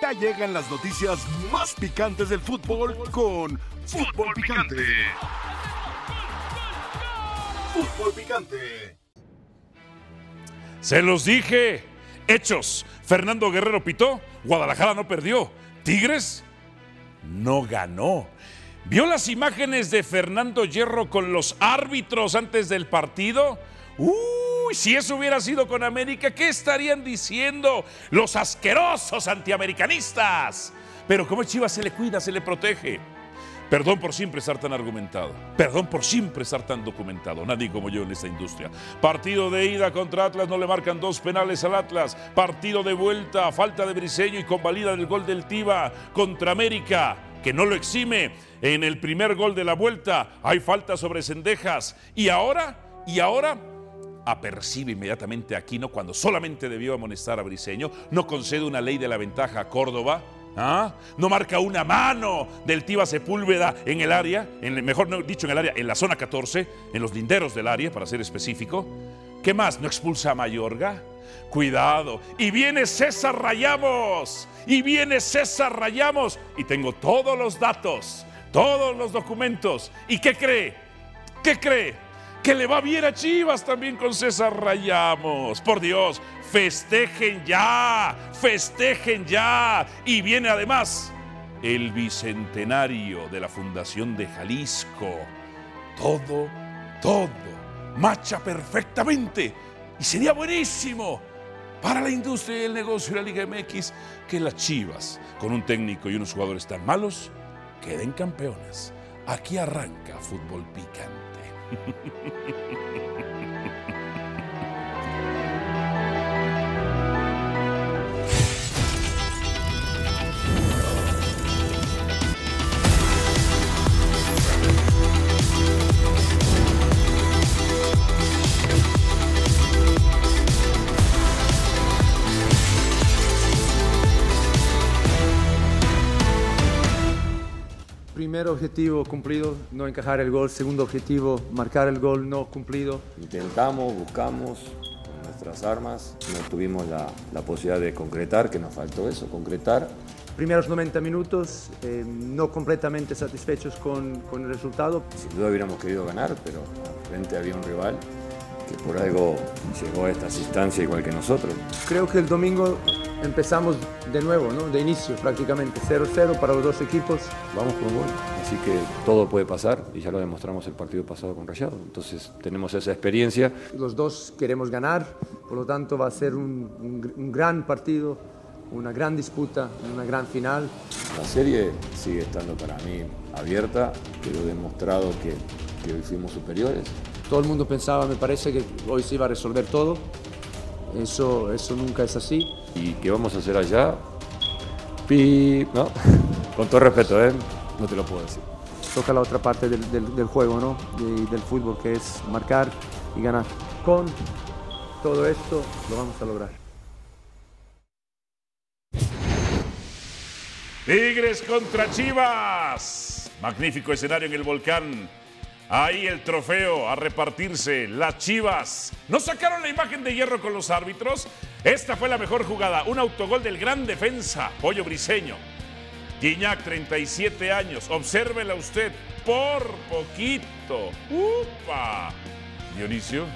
Ya llegan las noticias más picantes del fútbol con Fútbol Picante. Fútbol Picante. Se los dije. Hechos. Fernando Guerrero pitó. Guadalajara no perdió. Tigres no ganó. ¿Vio las imágenes de Fernando Hierro con los árbitros antes del partido? Si eso hubiera sido con América, ¿qué estarían diciendo los asquerosos antiamericanistas? Pero como Chivas se le cuida, se le protege. Perdón por siempre estar tan argumentado. Perdón por siempre estar tan documentado. Nadie como yo en esta industria. Partido de ida contra Atlas, no le marcan dos penales al Atlas. Partido de vuelta, falta de Briseño y convalida del gol del Tiva contra América, que no lo exime. En el primer gol de la vuelta hay falta sobre Cendejas. Y ahora, y ahora apercibe inmediatamente a Aquino cuando solamente debió amonestar a Briseño. No concede una ley de la ventaja a Córdoba. ¿Ah? No marca una mano del Tiva Sepúlveda en el área, en, mejor dicho en el área, en la zona 14, en los linderos del área, para ser específico. ¿Qué más? ¿No expulsa a Mayorga? Cuidado. Y viene César Rayamos. Y viene César Rayamos. Y tengo todos los datos, todos los documentos. ¿Y qué cree? ¿Qué cree? Que le va bien a Chivas también con César Rayamos. Por Dios, festejen ya, festejen ya. Y viene además el bicentenario de la Fundación de Jalisco. Todo, todo, marcha perfectamente. Y sería buenísimo para la industria y el negocio de la Liga MX que las Chivas, con un técnico y unos jugadores tan malos, queden campeones. Aquí arranca Fútbol Picante. Ha ha ha ha ha ha! Primer objetivo cumplido, no encajar el gol. Segundo objetivo, marcar el gol no cumplido. Intentamos, buscamos con nuestras armas, no tuvimos la, la posibilidad de concretar, que nos faltó eso, concretar. Primeros 90 minutos, eh, no completamente satisfechos con, con el resultado. Sin duda hubiéramos querido ganar, pero al frente había un rival que por algo llegó a estas instancias igual que nosotros. Creo que el domingo empezamos de nuevo, ¿no? de inicio prácticamente, 0-0 para los dos equipos. Vamos por gol, así que todo puede pasar y ya lo demostramos el partido pasado con Rayado. Entonces tenemos esa experiencia. Los dos queremos ganar, por lo tanto va a ser un, un- un gran partido, una gran disputa, una gran final. La serie sigue estando para mí abierta, quedó demostrado que, que hoy fuimos superiores. Todo el mundo pensaba, me parece, que hoy se iba a resolver todo. Eso, eso nunca es así. ¿Y qué vamos a hacer allá? Pi, ¿no? Con todo respeto, ¿eh? No te lo puedo decir. Toca la otra parte del, del- del juego, ¿no? Y del fútbol, que es marcar y ganar. Con todo esto lo vamos a lograr. Tigres contra Chivas. Magnífico escenario en el volcán. Ahí el trofeo a repartirse. Las Chivas. ¿No sacaron la imagen de hierro con los árbitros? Esta fue la mejor jugada. Un autogol del gran defensa, Pollo Briseño. Guiñac, 37 años. Obsérvela usted. Por poquito. ¡Upa! Dionisio.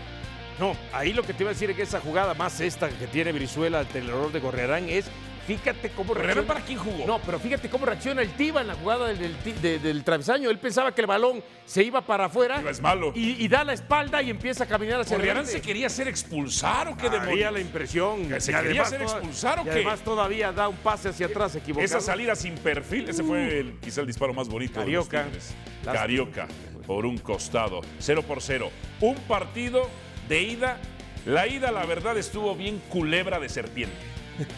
No, ahí lo que te iba a decir es que esa jugada más esta que tiene Brizuela ante el error de Gorriarán es, fíjate cómo ¿Gorriarán reacciona. para quién jugó? No, pero fíjate cómo reacciona el Tiva en la jugada del, del, ti- de- del travesaño. Él pensaba que el balón se iba para afuera. Tiva es malo. Y, y da la espalda y empieza a caminar hacia ¿Gorriarán adelante. se quería hacer expulsar o qué demonios? la impresión. ¿Que se Y quería además hacer expulsar o y qué? además todavía da un pase hacia atrás equivocado. Esa salida sin perfil, ese fue el- quizá el disparo más bonito Carioca. de los Tigres. Lástima. Carioca, por un costado, 0 por 0. Un partido de ida. La ida, la verdad, estuvo bien culebra de serpiente.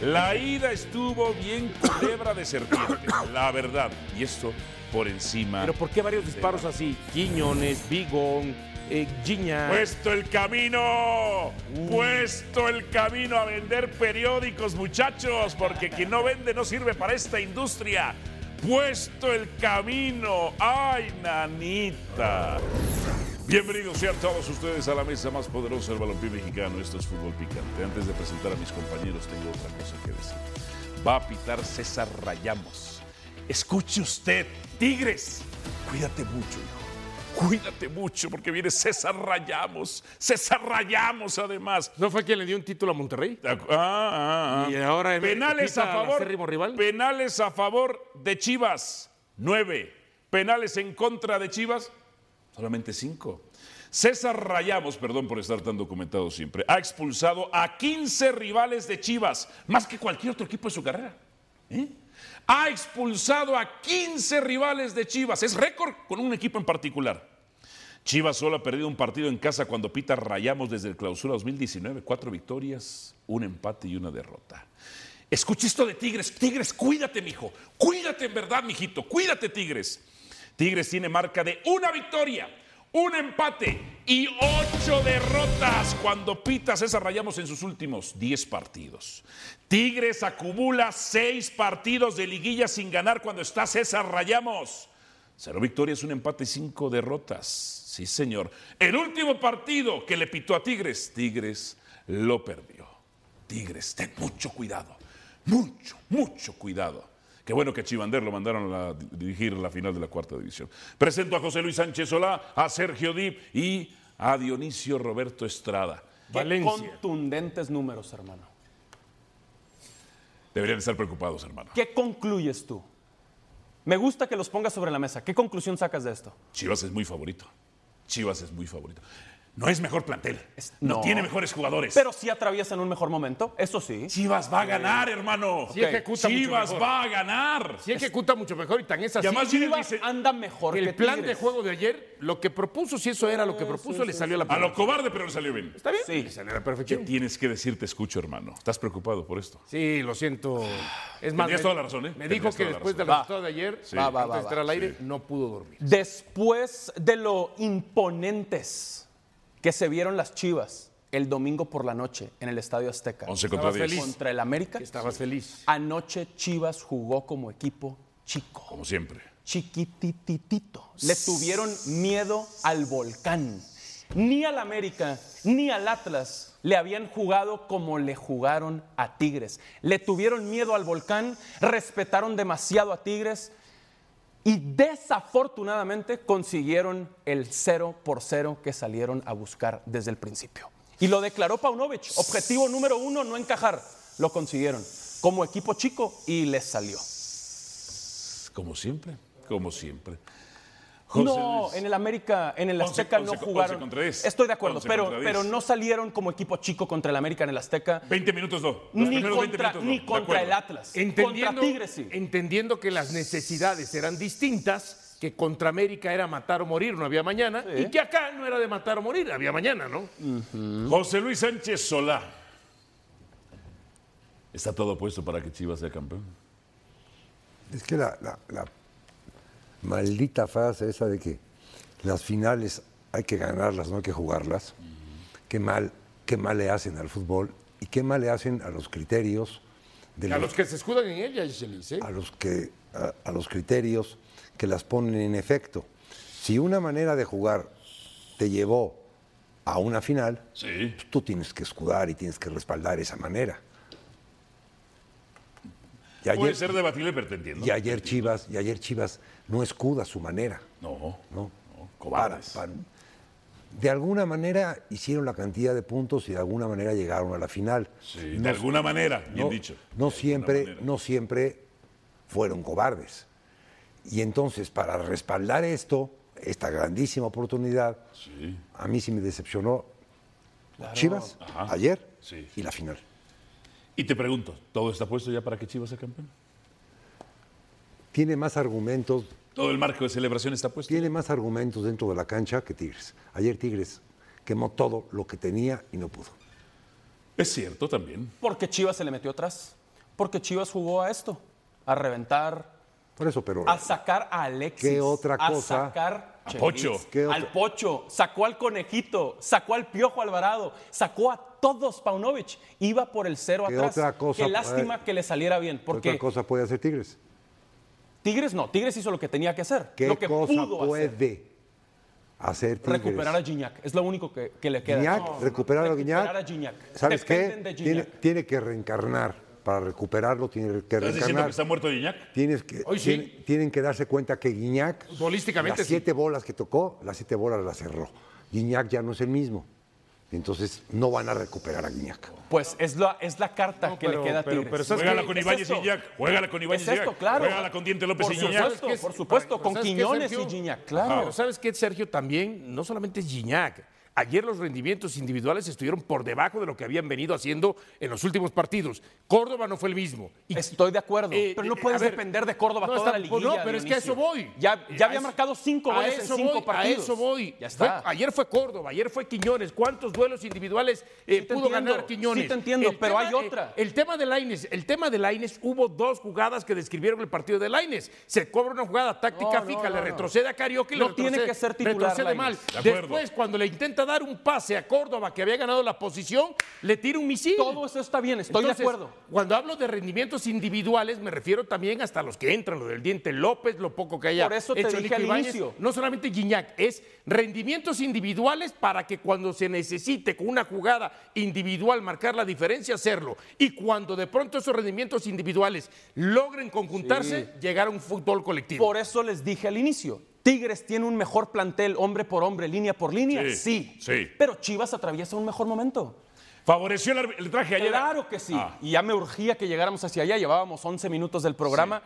La ida estuvo bien culebra de serpiente, la verdad. Y esto por encima. Pero ¿por qué varios disparos así? Quiñones, Bigón, eh, Giña. Puesto el camino, puesto el camino a vender periódicos, muchachos, porque quien no vende no sirve para esta industria. Puesto el camino, ay, nanita. Bienvenidos sean todos ustedes a la mesa más poderosa del balompié mexicano. Esto es Fútbol Picante. Antes de presentar a mis compañeros, tengo otra cosa que decir. va a pitar César Rayamos. Escuche usted, Tigres, cuídate mucho, hijo. Cuídate mucho porque viene César Rayamos. César Rayamos, además. ¿No fue quien le dio un título a Monterrey? Ah, ah, ah. Y ahora penales a favor. rival. Penales a favor de Chivas, nueve. Penales en contra de Chivas, solamente cinco. César Rayamos, perdón por estar tan documentado siempre, ha expulsado a 15 rivales de Chivas, más que cualquier otro equipo de su carrera. ¿Eh? Ha expulsado a 15 rivales de Chivas. Es récord con un equipo en particular. Chivas solo ha perdido un partido en casa cuando Pita Rayamos desde el clausura 2019. Cuatro victorias, un empate y una derrota. Escucha esto de Tigres. Tigres, cuídate, mijo. Cuídate en verdad, mijito. Cuídate, Tigres. Tigres tiene marca de una victoria, un empate y ocho derrotas cuando Pita César Rayamos en sus últimos 10 partidos. Tigres acumula seis partidos de liguilla sin ganar cuando está César Rayamos. Cero victorias, un empate y cinco derrotas. Sí, señor. El último partido que le pitó a Tigres, Tigres lo perdió. Tigres, ten mucho cuidado. Mucho, mucho cuidado. Qué bueno que Chivander lo mandaron a dirigir la final de la cuarta división. Presento a José Luis Sánchez Solá, a Sergio Dip y a Dionisio Roberto Estrada. Qué Valencia. contundentes números, hermano. Deberían estar preocupados, hermano. ¿Qué concluyes tú? Me gusta que los pongas sobre la mesa. ¿Qué conclusión sacas de esto? Chivas es muy favorito. Chivas es muy favorito. No es mejor plantel. no, no. tiene mejores jugadores. Pero sí atraviesan un mejor momento, eso sí. Chivas va a ganar, hermano. Sí ejecuta mucho Chivas mejor. va a ganar. Sí ejecuta mucho mejor y tan es así. Y además Chivas dice- anda mejor que que el plan de juego de ayer, lo que propuso, si eso era lo que propuso, le salió a la A lo perfección. cobarde, pero le salió bien. ¿Está bien? Sí. Le salió a la ¿Qué perfección. tienes que decir? Te escucho, hermano. ¿Estás preocupado por esto? Sí, lo siento. Es más, Tenías me- toda la razón, ¿eh? Me Tenías dijo que la después razón. del Va. resultado de ayer, Sí. Va, va, antes de estar al aire, no pudo dormir. Después de lo imponentes que se vieron las Chivas el domingo por la noche en el Estadio Azteca 11 contra Estabas 10. feliz. contra el América, Estabas feliz. anoche Chivas jugó como equipo chico. Como siempre. chiquititito. Le tuvieron miedo al volcán. Ni al América ni al Atlas le habían jugado como le jugaron a Tigres. Le tuvieron miedo al volcán, respetaron demasiado a Tigres y desafortunadamente consiguieron el 0 por 0 que salieron a buscar desde el principio. Y lo declaró Paunovic. Objetivo número uno, no encajar. Lo consiguieron como equipo chico y les salió. Como siempre. Como siempre. No, en el América, en el 11, Azteca no 11, jugaron. 11 contra 10. Estoy de acuerdo, 11 pero, contra 10. pero no salieron como equipo chico contra el América en el Azteca, 20 minutos no. Los ni primeros 20 contra, minutos no. ni contra el Atlas. Entendiendo, contra Tigres sí. entendiendo que las necesidades eran distintas, que contra América era matar o morir, no había mañana, y que acá no era de matar o morir, había mañana, ¿no? José Luis Sánchez Solá. ¿Está todo puesto para que Chivas sea campeón? Es que la, la- la maldita frase esa de que las finales hay que ganarlas, no hay que jugarlas, qué mal, qué mal le hacen al fútbol y qué mal le hacen a los criterios de A los, los que se escudan en ella, ¿eh? a los que a, a los criterios que las ponen en efecto. Si una manera de jugar te llevó a una final, Sí. pues tú tienes que escudar y tienes que respaldar esa manera. Y Puede ayer, ser debatible, pero te entiendo. y ayer Chivas, y ayer Chivas no escuda su manera. No, ¿no? cobardes. para- de alguna manera hicieron la cantidad de puntos y de alguna manera llegaron a la final. Sí, de alguna manera, bien no, dicho. no siempre, no siempre fueron cobardes. Y entonces, para respaldar esto, esta grandísima oportunidad, Sí. a mí sí me decepcionó Chivas Ajá. ayer Sí. y la final. Y te pregunto, ¿todo está puesto ya para que Chivas sea campeón? Tiene más argumentos, ¿Todo el marco de celebración está puesto? tiene más argumentos dentro de la cancha que Tigres. Ayer Tigres quemó todo lo que tenía y no pudo. Es cierto también. Porque Chivas se le metió atrás. Porque Chivas jugó a esto, a reventar, Por eso, pero a sacar a Alexis. ¿Qué otra A cosa? sacar A Pocho. ¿Qué? Al Pocho, sacó al Conejito, sacó al Piojo Alvarado, sacó a todos Paunovic. Iba por el cero ¿Qué atrás. otra cosa Qué lástima puede- que le saliera bien. ¿qué Porque otra cosa puede hacer Tigres? Tigres no, Tigres hizo lo que tenía que hacer. ¿Qué lo que cosa pudo hacer. puede hacer Tigres? Recuperar a Gignac. Es lo único que, que le queda. No, recuperar a Guiñac. Recuperar a Gignac. ¿Sabes qué? Dependen de Tiene, Gignac. tiene que reencarnar para recuperarlo tiene que ¿Estás diciendo que está muerto Gignac? Tienes que, Hoy sí. tienen, tienen que darse cuenta que Guiñac, Futbolísticamente las sí. siete bolas que tocó, las siete bolas las cerró. Guiñac ya no es el mismo. Entonces no van a recuperar a Guiñac. Pues es la, es la carta No, que pero- le queda a pero- Tigres. pero con Es Ibáñez y. Gignac. Juégala con Ibáñez Es y esto, claro. Juégala con Diente López Por y Gignac. supuesto, ¿Sabes qué? por supuesto, con ¿sabes qué, Quiñones y Gignac, claro. Pero ¿sabes qué, Sergio? También no solamente es Gignac. Ayer los rendimientos individuales estuvieron por debajo de lo que habían venido haciendo en los últimos partidos. Córdoba no fue el mismo. Y- Estoy de acuerdo, Eh, pero no eh, puedes a ver, depender de Córdoba no, toda está- la liguilla. No, pero es que a eso voy. Ya, Eh, ya a había eso- marcado cinco a goles en eso cinco voy, partidos. A eso voy. Ya Fue- está. ayer fue Córdoba, ayer fue Quiñones. ¿Cuántos duelos individuales eh, Sí pudo entiendo, ganar Quiñones? sí te entiendo, pero hay otra. eh, el tema de Laines, el tema de Laines, hubo dos jugadas que describieron el partido de Laines. Se cobra una jugada táctica No, no, fija, no, le no. retrocede a Carioca y No le tiene retrocede, que ser titular retrocede mal. De. Después, cuando le intenta dar un pase a Córdoba, que había ganado la posición, le tira un misil. Todo eso está bien, estoy Entonces, de acuerdo. Cuando hablo de rendimientos individuales, me refiero también hasta los que entran, lo del Diente López, lo poco que haya Por eso te hecho dije al Ibáñez. inicio. No solamente Gignac, es rendimientos individuales para que cuando se necesite con una jugada individual marcar la diferencia, hacerlo. Y cuando de pronto esos rendimientos individuales logren conjuntarse, llegar a un fútbol colectivo. Por eso les dije al inicio. Tigres tiene un mejor plantel, hombre por hombre, línea por línea. Sí, Sí. sí. Pero Chivas atraviesa un mejor momento. ¿Favoreció el arbitraje ayer? Claro que sí. Ah. Y ya me urgía que llegáramos hacia allá. Llevábamos 11 minutos del programa.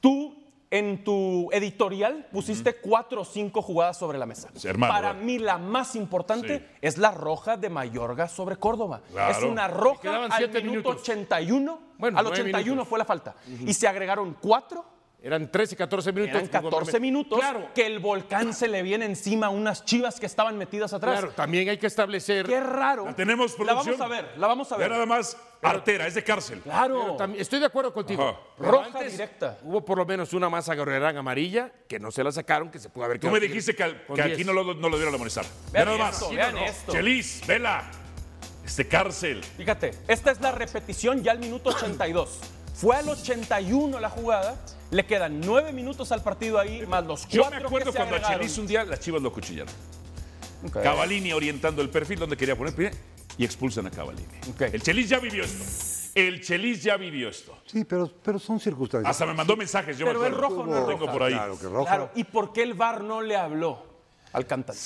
Tú, en tu editorial, pusiste cuatro o cinco jugadas sobre la mesa. Sí, hermano. Para mí, la más importante Sí. es la roja de Mayorga sobre Córdoba. Claro. Es una roja al minuto minutos. 81. Bueno, al nueve 81 minutos. fue la falta. Y se agregaron cuatro. Eran 13, 14 minutos. Eran 14 minutos Claro, que el volcán se le viene encima a unas chivas que estaban metidas atrás. claro, también hay que establecer. Qué raro. ¿La tenemos, La producción? vamos a ver, la vamos a Ve ver. nada más artera, es de cárcel. Claro. También- estoy de acuerdo contigo. Ajá. Roja directa. Hubo por lo menos una más agarrerán amarilla que no se la sacaron, que se pudo haber Tú me dijiste que, al- con que 10. aquí no lo, no lo dieron a amonestar. Ve Vean nada más. esto, vean esto. Chelis, vela. Este cárcel. Fíjate, esta es la repetición ya al minuto 82. Fue al 81 la jugada, le quedan nueve minutos al partido ahí, más los Yo cuatro me acuerdo que se cuando a. Chelis un día las chivas lo cuchillaron. Ok. Cavalini orientando el perfil donde quería poner pie y expulsan a Cavalini. El Chelis ya vivió esto. El Chelis ya vivió esto. Sí, pero, pero son circunstancias. Hasta me mandó mensajes. Yo Pero me acuerdo. rojo no Lo tengo roja. por ahí. Claro que. Claro, ¿y por qué el VAR no le habló al cantante?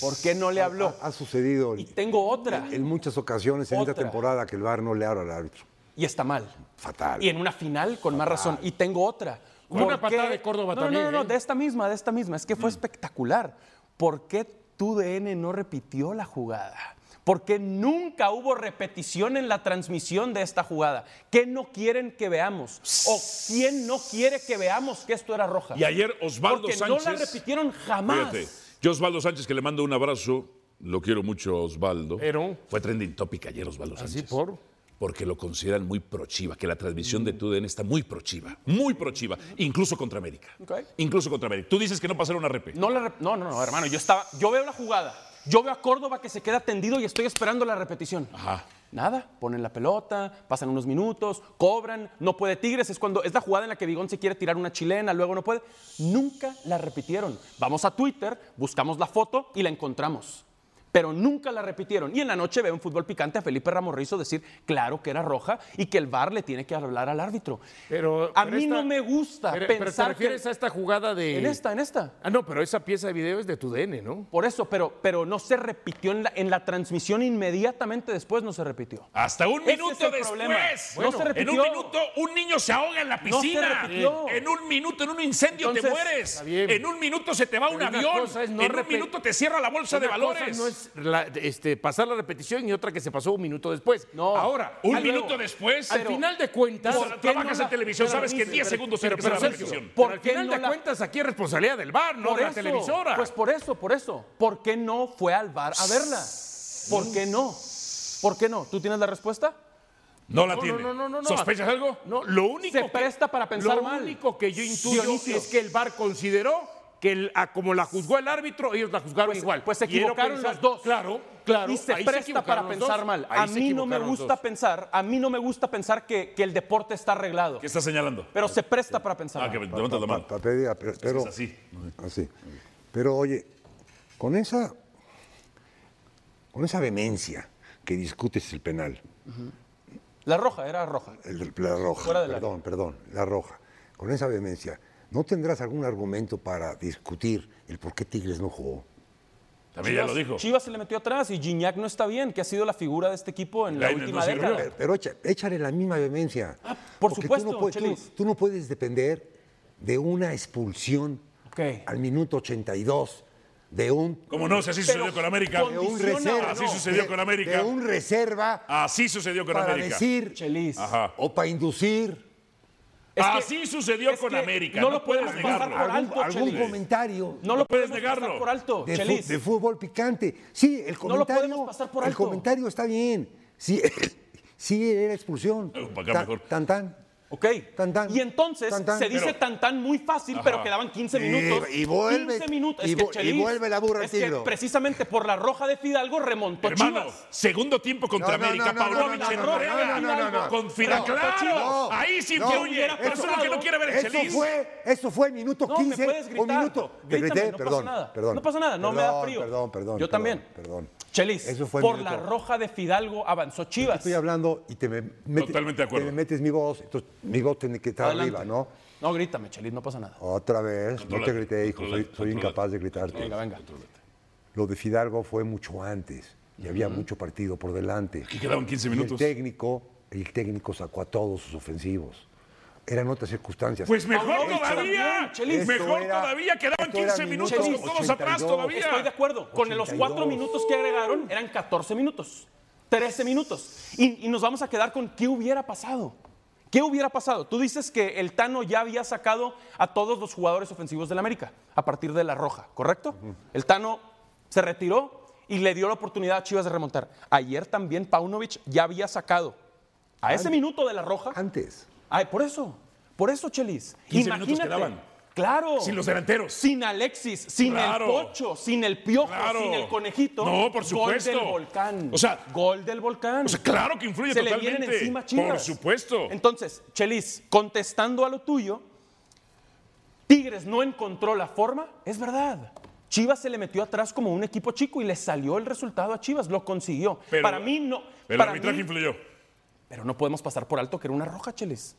¿Por qué no le habló? Ha, ha sucedido Y tengo otra, en muchas ocasiones en esta temporada que el VAR no le habla al árbitro. Y está mal. Fatal. Y en una final, con más razón. Y tengo otra. Una ¿Por qué? patada de Córdoba no, también, No, no, no, ¿eh? de esta misma, de esta misma. Es que fue espectacular. ¿Por qué TUDN no repitió la jugada? ¿Por qué nunca hubo repetición en la transmisión de esta jugada? ¿Qué no quieren que veamos? ¿O quién no quiere que veamos que esto era roja? Y ayer Osvaldo Porque Sánchez. no la repitieron jamás. Fíjate, yo Osvaldo Sánchez, que le mando un abrazo, lo quiero mucho Osvaldo. Pero- Fue trending topic ayer Osvaldo Sánchez. Así por. Porque lo consideran muy prochiva, que la transmisión de TUDN está muy prochiva, muy prochiva, incluso contra América. Ok. Incluso contra América. Tú dices que no pasaron una repe. No, la rep- no, no, no, hermano, yo estaba, yo veo la jugada, yo veo a Córdoba que se queda tendido y estoy esperando la repetición. Ajá. Nada, ponen la pelota, pasan unos minutos, cobran, no puede Tigres, es cuando es la jugada en la que Vigón se quiere tirar una chilena, luego no puede. Nunca la repitieron. Vamos a Twitter, buscamos la foto y la encontramos. Pero nunca la repitieron. Y en la noche veo en fútbol picante a Felipe Ramorrizo decir, claro que era roja y que el VAR le tiene que hablar al árbitro. Pero, a pero mí esta- no me gusta pero, pero pensar te refieres que... a esta jugada de. En esta, en esta. Ah, no, pero esa pieza de video es de tu DN, ¿no? Por eso, pero, pero no se repitió en la, en la transmisión inmediatamente después, no se repitió. Hasta un Ese minuto después. No se en repitió. un minuto un niño se ahoga en la No se piscina. repitió. en un minuto, en un incendio te mueres. está bien. En un minuto se te va un Pero avión. no en un minuto te cierra la bolsa de Una cosa valores. no es la- este, pasar la repetición y otra que se pasó un minuto después. No. Ahora, Un al- minuto después. Al final de cuentas. Tú trabajas no en televisión, pero- sabes que en 10 pero- segundos pero, pero, la repetición. pero ¿Por al final no de la- cuentas aquí es responsabilidad del bar, no de la televisora. Pues por eso, por eso. ¿Por qué no fue al bar a verla? ¿Por qué no? ¿Por qué no? ¿Tú tienes la respuesta? No la tiene. no, no, no, no. ¿Sospechas algo? No, lo único Se que- presta para pensar lo mal. único que yo intuyo Dionisio. es que el VAR consideró que el- a como la juzgó el árbitro, ellos la juzgaron Pues- igual. pues se equivocaron pensar- los dos. Claro, claro. y se ahí presta para pensar dos. mal. A mí no me gusta pensar, a mí no me gusta pensar que, que el deporte está arreglado. ¿Qué estás señalando? Pero se presta para pensar Ah, mal. que levantas la mano. Pero, pero- Es así. así. Pero oye, con esa, con esa vehemencia que discutes el penal, La roja, era roja. El- la roja, Fuera del perdón, perdón, la roja, con esa vehemencia, ¿no tendrás algún argumento para discutir el por qué Tigres no jugó? También ya lo dijo. Chivas se le metió atrás y Gignac no está bien, que ha sido la figura de este equipo en la última no década. Pero, pero echa- échale la misma vehemencia. Ah, por Porque supuesto, tú no, puedes, tú- Chelis. tú no puedes depender de una expulsión al minuto 82 de un, Como no, si así sucedió con América. de un reserva. Así sucedió de- con América. De un reserva Así sucedió con para América. decir Chelis. Ajá. o para inducir Es que- Así sucedió es con América. no No, lo puedes podemos pasar negarlo. por algún, alto, algún Chelis. comentario No lo puedes podemos negarlo. pasar por alto, de, fu- de fútbol picante. Sí, el No lo comentario, podemos pasar por el comentario está bien. Sí, sí era expulsión. Para acá Ta- mejor. Tan tan. Ok. Tan, tan. Y entonces Tan, tan. se dice Pero- tan tan muy fácil, pero quedaban 15 Y- minutos. y vuelve- 15 minutos. y Es que, vu- y Chelis, vuelve la burra al es que precisamente por la roja de Fidalgo remontó Hermano, Chivas. segundo tiempo contra No, América, no, no, Paunovic no, en no, no, Noruega. no, no, no, no. Con Fidalgo, No, claro. no, ahí sí no, influye. hubiera Eso es lo que no quiere ver el Eso Chelis. fue, eso fue minuto No, me 15 puedes o gritar. minuto. Te Grítame, grité, no perdón, pasa nada. perdón. No pasa nada, no me da frío. Perdón, perdón. Yo también. Perdón. Chelis, Eso fue por la roja de Fidalgo avanzó Chivas. Estoy hablando y te me metes, Totalmente de acuerdo. te me metes mi voz, entonces mi voz tiene que estar Adelante. arriba, ¿no? No, grítame, Chelis, no pasa nada. Otra vez, no te grité, hijo, soy, incapaz de gritarte. Venga, venga. Lo de Fidalgo fue mucho antes y había mucho partido por delante. Aquí quedaban 15 Y minutos. el técnico, el técnico sacó a todos sus ofensivos. Eran otras circunstancias. Pues mejor todavía. Chelis. Mejor era- todavía. Quedaban esto era 15 minutos minuto con todos atrás 82. todavía. Estoy de acuerdo. Con los 82. cuatro minutos que agregaron eran 14 minutos. 13 minutos. Y, y nos vamos a quedar con qué hubiera pasado. ¿Qué hubiera pasado? Tú dices que el Tano ya había sacado a todos los jugadores ofensivos del América a partir de la roja, ¿correcto? El Tano se retiró y le dio la oportunidad a Chivas de remontar. Ayer también Paunovic ya había sacado a ese minuto de la roja. Antes. Ay, por eso, por eso, Chelis. 15 minutos Imagínate. quedaban. Claro. Sin los delanteros. Sin Alexis, sin Claro. el Pocho, sin el Piojo, Claro. sin el Conejito. No, por supuesto. Gol del volcán. O sea, gol del volcán. o sea, claro que influye Se le totalmente. vienen encima Chivas. Por supuesto. Entonces, Chelis, contestando a lo tuyo, Tigres no encontró la forma, es verdad. Chivas se le metió atrás como un equipo chico y le salió el resultado a Chivas, lo consiguió. Pero- para mí no. Pero el para arbitraje mí- influyó. Pero no podemos pasar por alto que era una roja, Chelis.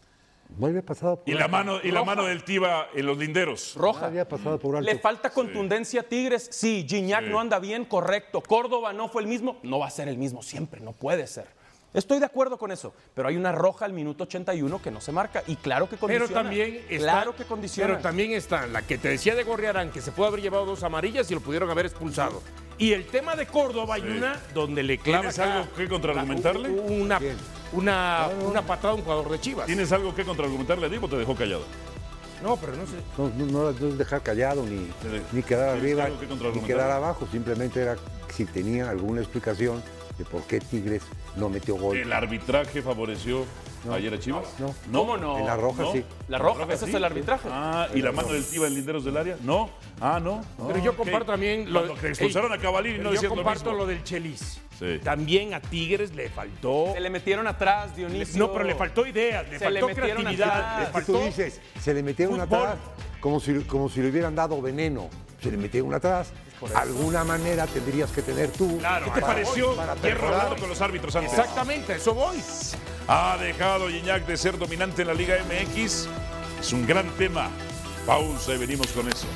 No había pasado por Y la alto. mano, y la mano del Tiva en los linderos. No Roja. había pasado por alto. Le falta contundencia a Tigres. Sí, Gignac no anda bien, correcto. Córdoba no fue el mismo. No va a ser el mismo siempre, no puede ser. Estoy de acuerdo con eso, pero hay una roja al minuto 81 que no se marca y claro que condiciona. Pero también está, claro que condiciona. Pero también está la que te decía de Gorriarán, que se puede haber llevado dos amarillas y lo pudieron haber expulsado. Y el tema de Córdoba hay una donde le clava ¿Tienes algo que contraargumentarle? Una, una, una patada a un jugador de Chivas. ¿Tienes algo que contraargumentarle a Divo o te dejó callado? No, pero no sé. No, no, no- dejar callado ni, Sí. ni quedar ¿Tienes arriba algo que ni quedar abajo. Simplemente era si tenía alguna explicación de por qué Tigres no metió gol. ¿El arbitraje favoreció ayer a Chivas? No. ¿Cómo no? En la roja ¿No? sí. La roja, ese sí. es el arbitraje. Ah, ¿y la mano del Tiva en linderos del área? No. Ah, no. Pero Ah, yo ok. comparto también lo Cuando que expulsaron a Cavallini pero no yo lo comparto mismo. lo, del Chelis. Sí. También a Tigres le faltó. Se le metieron atrás, Dionisio. No, pero le faltó ideas, le Se le faltó metieron creatividad, atrás. le que tú faltó. dices, se le metieron fútbol. atrás como si, como si le hubieran dado veneno. Se le metieron atrás. Alguna manera tendrías que tener tú. Claro, ¿qué te pareció Hierro hablando con los árbitros antes? Exactamente, a eso voy. ¿Ha dejado Gignac de ser dominante en la Liga MX? Es un gran tema. Pausa y venimos con eso.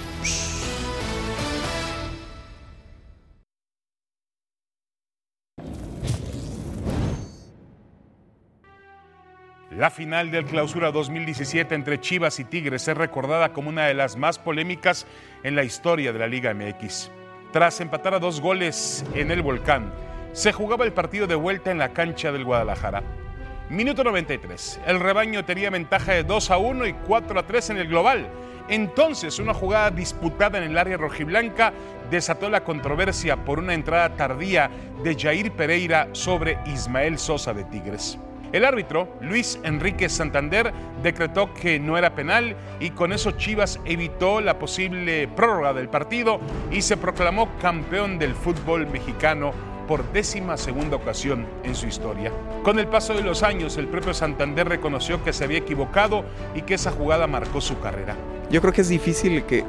La final del Clausura 2017 entre Chivas y Tigres es recordada como una de las más polémicas en la historia de la Liga MX. Tras empatar a dos goles en el Volcán, se jugaba el partido de vuelta en la cancha del Guadalajara. Minuto 93. El rebaño tenía ventaja de 2 a 1 y 4 a 3 en el global. Entonces, una jugada disputada en el área rojiblanca desató la controversia por una entrada tardía de Jair Pereira sobre Ismael Sosa de Tigres. El árbitro, Luis Enrique Santander, decretó que no era penal y con eso Chivas evitó la posible prórroga del partido y se proclamó campeón del fútbol mexicano por décima segunda ocasión en su historia. Con el paso de los años, el propio Santander reconoció que se había equivocado y que esa jugada marcó su carrera. Yo creo que es difícil que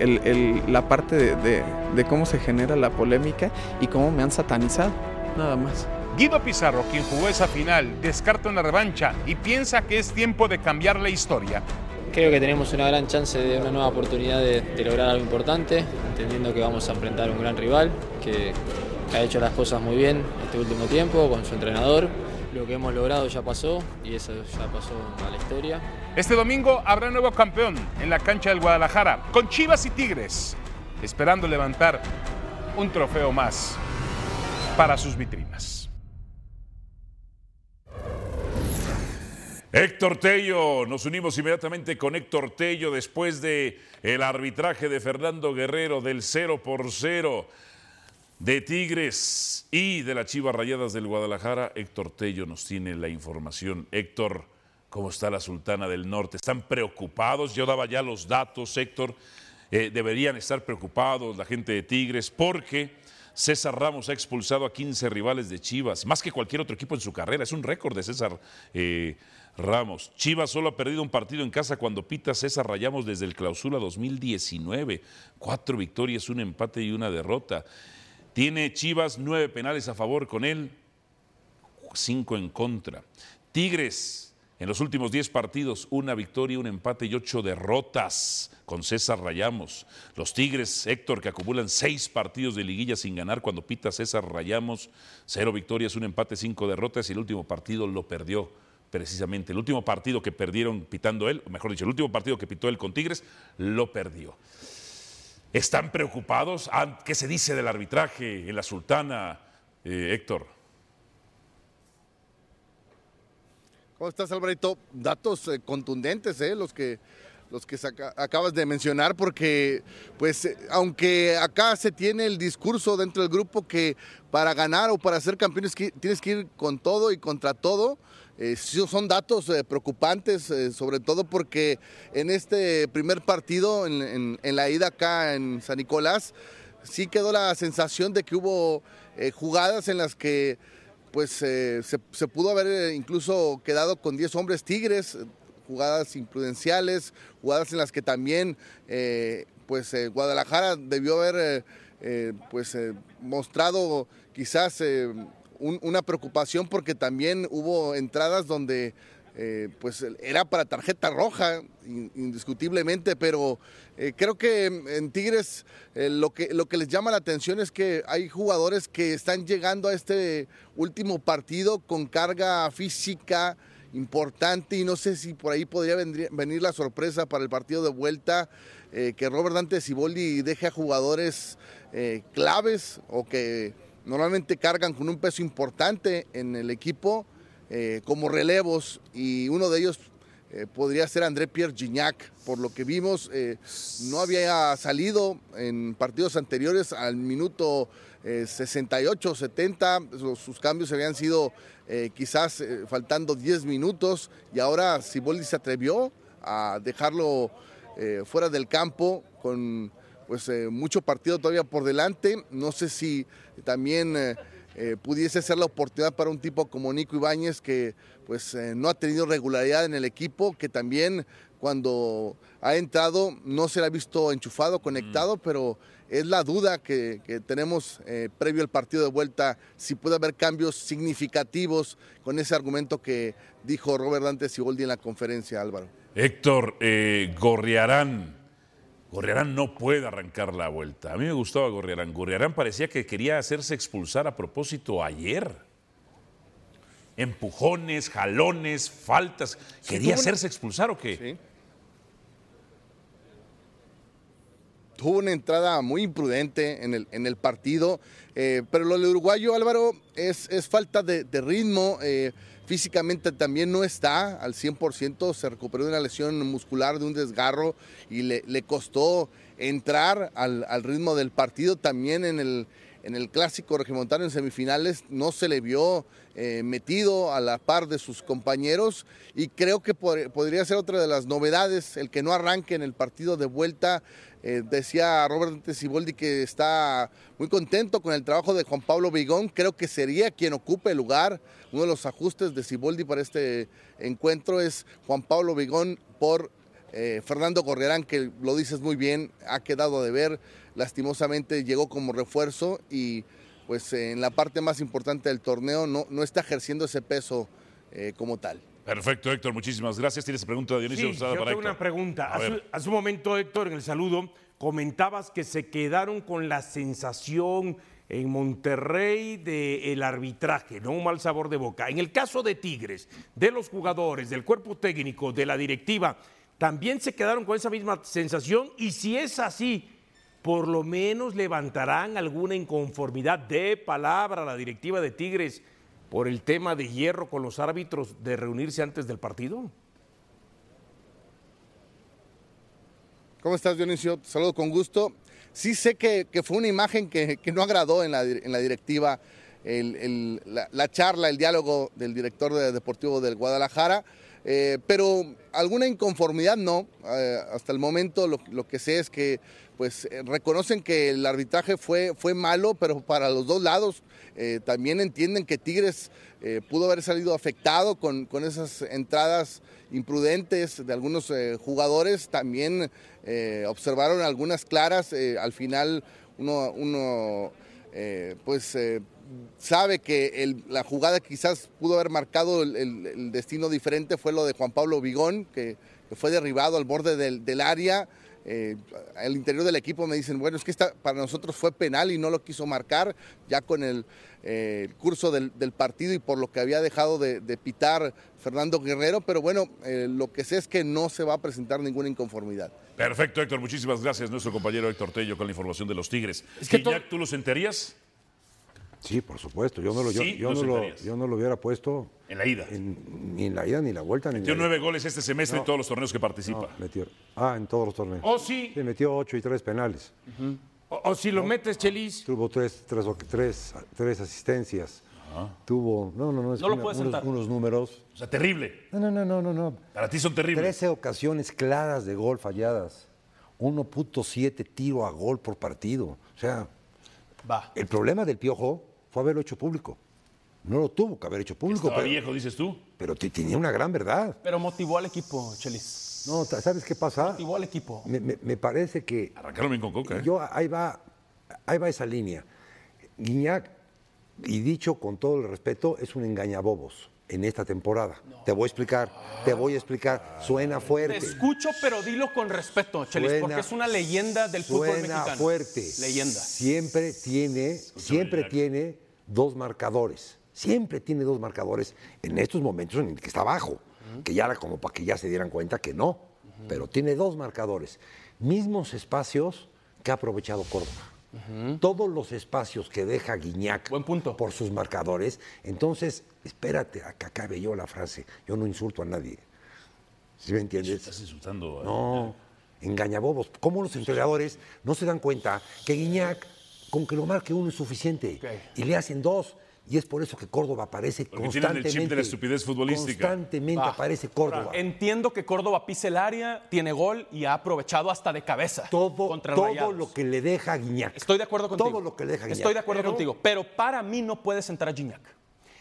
la parte de cómo se genera la polémica y cómo me han satanizado, nada más. Guido Pizarro, quien jugó esa final, descarta una revancha y piensa que es tiempo de cambiar la historia. Creo que tenemos una gran chance de una nueva oportunidad de, de lograr algo importante, entendiendo que vamos a enfrentar a un gran rival que, que ha hecho las cosas muy bien este último tiempo con su entrenador. Lo que hemos logrado ya pasó y eso ya pasó a la historia. Este domingo habrá nuevo campeón en la cancha del Guadalajara, con Chivas y Tigres, esperando levantar un trofeo más para sus vitrinas. Héctor Tello, nos unimos inmediatamente con Héctor Tello después de el arbitraje de Fernando Guerrero del 0 por 0 de Tigres y de las Chivas Rayadas del Guadalajara. Héctor Tello nos tiene la información. Héctor, ¿cómo está la Sultana del Norte? ¿Están preocupados? Yo daba ya los datos, Héctor. Eh, deberían estar preocupados la gente de Tigres porque César Ramos ha expulsado a 15 rivales de Chivas, más que cualquier otro equipo en su carrera. Es un récord de César eh, Ramos. Chivas solo ha perdido un partido en casa cuando pita César Rayamos desde el clausura 2019. Cuatro victorias, un empate y una derrota. Tiene Chivas nueve penales a favor con él, cinco en contra. Tigres, en los últimos diez partidos, una victoria, un empate y ocho derrotas con César Rayamos. Los Tigres, Héctor, que acumulan seis partidos de liguilla sin ganar cuando pita César Rayamos, cero victorias, un empate, cinco derrotas y el último partido lo perdió precisamente. El último partido que perdieron pitando él, o mejor dicho, el último partido que pitó él con Tigres, lo perdió. ¿Están preocupados? Ah, ¿Qué se dice del arbitraje en la Sultana, eh, Héctor? ¿Cómo estás, Alvarito? Datos eh, contundentes, ¿eh? Los que, los que acabas de mencionar, porque, pues, aunque acá se tiene el discurso dentro del grupo que para ganar o para ser campeones que- tienes que ir con todo y contra todo, eh, son datos eh, preocupantes, eh, sobre todo porque en este primer partido, en, la ida acá en San Nicolás, sí quedó la sensación de que hubo jugadas en las que pues se, pudo haber incluso quedado con 10 hombres tigres, jugadas imprudenciales, jugadas en las que también pues Guadalajara debió haber pues mostrado quizás un- una preocupación porque también hubo entradas donde eh, pues era para tarjeta roja, in- indiscutiblemente, pero eh, creo que en Tigres eh, lo, que, lo que les llama la atención es que hay jugadores que están llegando a este último partido con carga física importante y no sé si por ahí podría vendri- venir la sorpresa para el partido de vuelta, que Robert Dante Siboldi deje a jugadores claves o que normalmente cargan con un peso importante en el equipo eh, como relevos y uno de ellos eh, podría ser André Pierre Gignac. Por lo que vimos, eh, no había salido en partidos anteriores al minuto eh, 68, 70. Sus, sus cambios habían sido quizás faltando 10 minutos y ahora Siboldi se atrevió a dejarlo fuera del campo con pues eh, mucho partido todavía por delante. No sé si también eh, eh, pudiese ser la oportunidad para un tipo como Nico Ibáñez que pues eh, no ha tenido regularidad en el equipo, que también cuando ha entrado no se le ha visto enchufado, conectado, pero es la duda que, que tenemos eh, previo al partido de vuelta, si puede haber cambios significativos con ese argumento que dijo Robert Dante Siboldi en la conferencia, Álvaro. Héctor, eh, Gorriarán. Gorriarán no puede arrancar la vuelta. A mí me gustaba Gorriarán. Gorriarán parecía que quería hacerse expulsar a propósito ayer. Empujones, jalones, faltas. ¿Quería hacerse expulsar o qué? Sí. Tuvo una entrada muy imprudente en el, partido, eh, pero lo del uruguayo Álvaro es, falta de, ritmo. eh, físicamente también no está al 100%, se recuperó de una lesión muscular, de un desgarro y le, costó entrar al ritmo del partido. También en el, en el clásico regimontano en semifinales no se le vio eh, metido a la par de sus compañeros y creo que pod- podría ser otra de las novedades el que no arranque en el partido de vuelta. Eh, decía Robert Siboldi que está muy contento con el trabajo de Juan Pablo Vigón. Creo que sería quien ocupe el lugar. Uno de los ajustes de Siboldi para este encuentro es Juan Pablo Vigón por eh, Fernando Gorriarán, que lo dices muy bien, ha quedado de ver. Lastimosamente llegó como refuerzo y pues en la parte más importante del torneo no, no está ejerciendo ese peso eh, como tal. Perfecto, Héctor, muchísimas gracias. ¿Tienes pregunta, Dionisio? Sí, yo para tengo Héctor? una pregunta. A Hace, hace un momento, Héctor, en el saludo, comentabas que se quedaron con la sensación en Monterrey del arbitraje, no un mal sabor de boca. En el caso de Tigres, de los jugadores, del cuerpo técnico, de la directiva, también se quedaron con esa misma sensación y si es así, por lo menos levantarán alguna inconformidad de palabra a la directiva de Tigres por el tema de hierro con los árbitros de reunirse antes del partido. ¿Cómo estás, Dionisio? Saludo con gusto. Sí sé que, fue una imagen que, no agradó en la, directiva la, la charla, el diálogo del director de deportivo del Guadalajara, eh, pero alguna inconformidad no. Eh, hasta el momento lo, que sé es que pues eh, reconocen que el arbitraje fue, fue malo, pero para los dos lados también entienden que Tigres pudo haber salido afectado con, con esas entradas imprudentes de algunos jugadores. También observaron algunas claras. al final uno, uno, pues sabe que el- la jugada quizás pudo haber marcado el, el- el destino diferente. Fue lo de Juan Pablo Vigón, que, que fue derribado al borde del, del área. Eh, al interior del equipo me dicen, bueno, es que esta para nosotros fue penal y no lo quiso marcar, ya con el, eh, el curso del, del partido y por lo que había dejado de, de pitar Fernando Guerrero, pero bueno, eh, lo que sé es que no se va a presentar ninguna inconformidad. Perfecto, Héctor. Muchísimas gracias. Nuestro compañero Héctor Tello con la información de los Tigres. Es que Guiñac, ¿tú lo sentarías? Sí, por supuesto. Yo no lo, yo, Sí, yo lo no lo, yo no lo hubiera puesto En la ida. en- ni en la ida, ni en la vuelta, ni en Metió la- nueve goles este semestre No. en todos los torneos que participa. No, metió. Ah, en todos los torneos. Oh, sí. Sí, metió ocho y tres penales. O, o si lo metes, Chelis. Tuvo tres, tres, tres, tres asistencias. Tuvo, no, no, no, es No lo una- puedes unos, unos números. O sea, terrible. No, no, no, no, no, no. Para ti son terribles. 13 ocasiones claras de gol falladas. 1.7 tiro a gol por partido. O sea, Va. el problema del Piojo fue haberlo hecho público. No lo tuvo que haber hecho público, Estaba pero, viejo, dices tú. pero te- tenía una gran verdad. Pero motivó al equipo, Chelis. No, ¿sabes qué pasa? Motivó al equipo. Me, me- me parece que Arrancaron bien con Coca, ¿eh? yo ahí va, ahí va esa línea. Guiñac, y dicho con todo el respeto, es un engañabobos en esta temporada. Te voy a explicar, te voy a explicar. Suena Te fuerte. escucho, pero dilo con respeto, Chelis, Suena- porque es una leyenda del fútbol suena mexicano. fuerte. Leyenda. Siempre tiene, siempre tiene dos marcadores. Siempre tiene dos marcadores en estos momentos en el que está abajo. Que ya era como para que ya se dieran cuenta que no. Pero tiene dos marcadores. Mismos espacios que ha aprovechado Córdoba. Todos los espacios que deja Guiñac Buen punto. por sus marcadores. Entonces, espérate a que acabe yo la frase. Yo no insulto a nadie. ¿Sí me entiendes? Estás insultando. a- No, engañabobos. ¿Cómo los entrenadores no se dan cuenta que Guiñac, con que lo marque uno es suficiente y le hacen dos? Y es por eso que Córdoba aparece Porque tienen el constantemente. chip de la estupidez futbolística. Constantemente aparece Córdoba. Entiendo que Córdoba pise el área, tiene gol y ha aprovechado hasta de cabeza todo contra todo Rayados. lo que le deja a Guiñac. Estoy de acuerdo contigo. Todo lo que le deja a Guiñac. Estoy de acuerdo Pero- contigo. Pero para mí no puedes sentar a Gignac.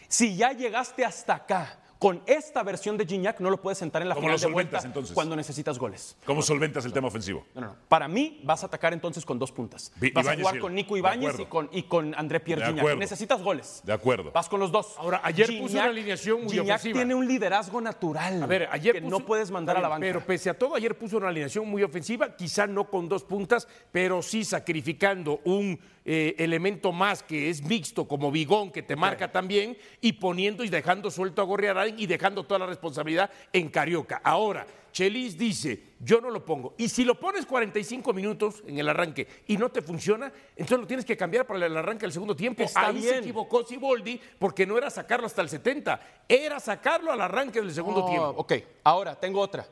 Si ya llegaste hasta acá con esta versión de Gignac, no lo puedes sentar en la ¿Cómo final de vuelta entonces? cuando necesitas goles. ¿Cómo solventas el tema ofensivo? No, no, no. Para mí vas a atacar entonces con dos puntas. Vas a jugar y- con Nico Ibáñez y con, y con André Pierre Gignac. Necesitas goles. De acuerdo. Vas con los dos. Ahora, ayer puso una alineación muy Gignac ofensiva. tiene un liderazgo natural A ver, ayer que puso- no puedes mandar a la banca. Pero pese a todo, ayer puso una alineación muy ofensiva, quizá no con dos puntas, pero sí sacrificando un eh, elemento más que es mixto, como Bigón, que te marca también, y poniendo y dejando suelto a Gorriarán y dejando toda la responsabilidad en Carioca. Ahora, Chelis dice, yo no lo pongo. Y si lo pones 45 minutos en el arranque y no te funciona, entonces lo tienes que cambiar para el arranque del segundo tiempo. Está Ahí se equivocó Siboldi porque no era sacarlo hasta el 70, era sacarlo al arranque del segundo Oh, tiempo. Ok, ahora tengo otra.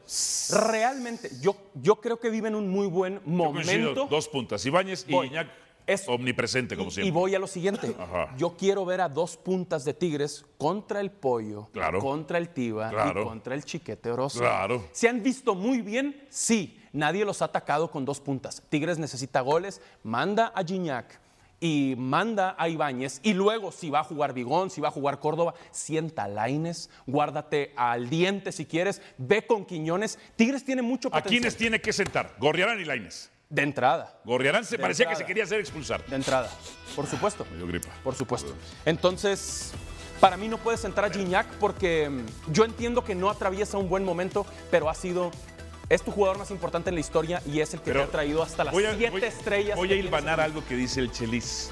Realmente, yo, yo creo que viven un muy buen Yo coincido, momento. dos puntas. Ibáñez y Voy. Guiñac Es- omnipresente, como Y- siempre. Y voy a lo siguiente. Ajá. Yo quiero ver a dos puntas de Tigres contra el Pollo, Claro. contra el Tiva Claro. y contra el Chiquete Oroso. Claro. ¿Se han visto muy bien? Sí. Nadie los ha atacado con dos puntas. Tigres necesita goles, manda a Gignac y manda a Ibáñez. Y luego, si va a jugar Bigón, si va a jugar Córdoba, sienta a Laines, guárdate al diente si quieres, ve con Quiñones. Tigres tiene mucho ¿A potencial. quiénes tiene que sentar? Gorriarán y Laines. De entrada. Gorriarán se De parecía que se quería hacer expulsar. De entrada. Por supuesto. Me dio gripa. Por supuesto. Entonces, para mí no puede sentar a Gignac porque mm, yo entiendo que no atraviesa un buen momento, pero ha sido. Es tu jugador más importante en la historia y es el que Pero te ha traído hasta las a- siete voy- estrellas. Voy a hilvanar algo que dice el Chelis.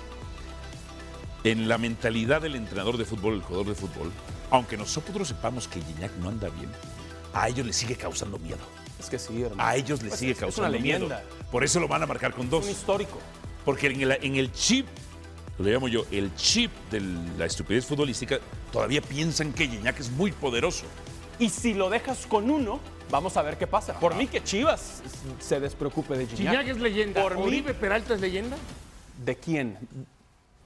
En la mentalidad del entrenador de fútbol, el jugador de fútbol, aunque nosotros sepamos que Gignac no anda bien, a ellos les sigue causando miedo. Es que sí, hermano. A ellos les Pues sigue es- es una causando miedo. Por eso lo van a marcar con dos. Un histórico. Porque en el, en el chip, lo llamo yo, el chip de la estupidez futbolística, todavía piensan que Gignac es muy poderoso. Y si lo dejas con uno, vamos a ver qué pasa. Por mí que Chivas se despreocupe de Gignac. Gignac es leyenda. Por mí, ¿Oribe Peralta es leyenda? ¿de quién?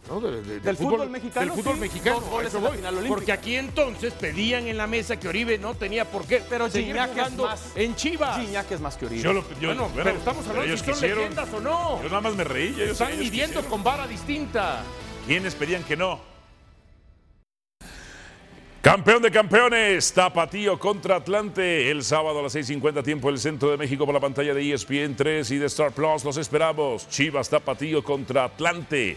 No, de- de- Del fútbol mexicano, Del fútbol sí, mexicano. dos goles a eso en la voy. final olímpica. Porque aquí entonces pedían en la mesa que Oribe no tenía por qué. Pero seguir Gignac es jugando más- en Chivas. Gignac es más que Oribe. Yo lo- yo- bueno, bueno, pero estamos hablando ellos si son quisieron. leyendas o no. Yo nada más me reí. ellos- Están ellos midiendo quisieron. con vara distinta. ¿Quiénes pedían que no? Campeón de campeones, Tapatío contra Atlante, el sábado a las 6.50 tiempo el centro de México por la pantalla de E ESPN 3 y de Star Plus. Los esperamos. Chivas Tapatío contra Atlante.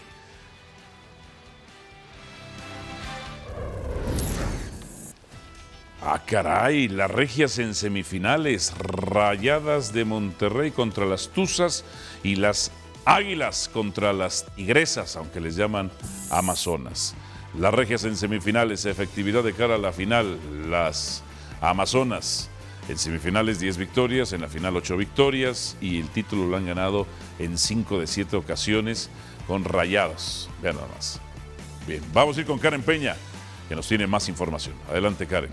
Ah, caray, las regias en semifinales, rayadas de Monterrey contra las Tuzas y las Águilas contra las Tigresas, aunque les llaman Amazonas. Las regias en semifinales, efectividad de cara a la final, las Amazonas. En semifinales 10 victorias, en la final 8 victorias y el título lo han ganado en 5 de 7 ocasiones con rayados. Vean nada más. Bien, vamos a ir con Karen Peña, que nos tiene más información. Adelante, Karen.